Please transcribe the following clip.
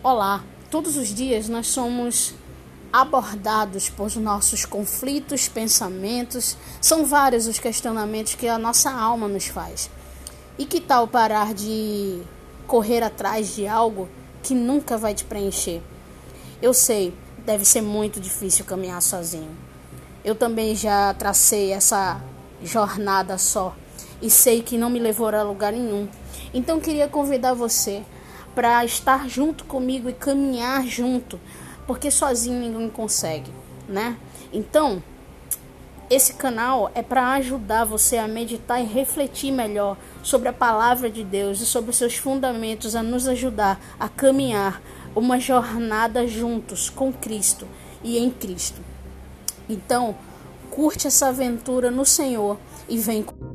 Olá, todos os dias nós somos abordados por nossos conflitos, pensamentos, são vários os questionamentos que a nossa alma nos faz. E que tal parar de correr atrás de algo que nunca vai te preencher? Eu sei, deve ser muito difícil caminhar sozinho. Eu também já tracei essa jornada só e sei que não me levou a lugar nenhum. Então queria convidar você para estar junto comigo e caminhar junto, porque sozinho ninguém consegue, né? Então, esse canal é para ajudar você a meditar e refletir melhor sobre a palavra de Deus e sobre os seus fundamentos, a nos ajudar a caminhar uma jornada juntos com Cristo e em Cristo. Então, curte essa aventura no Senhor e vem comigo.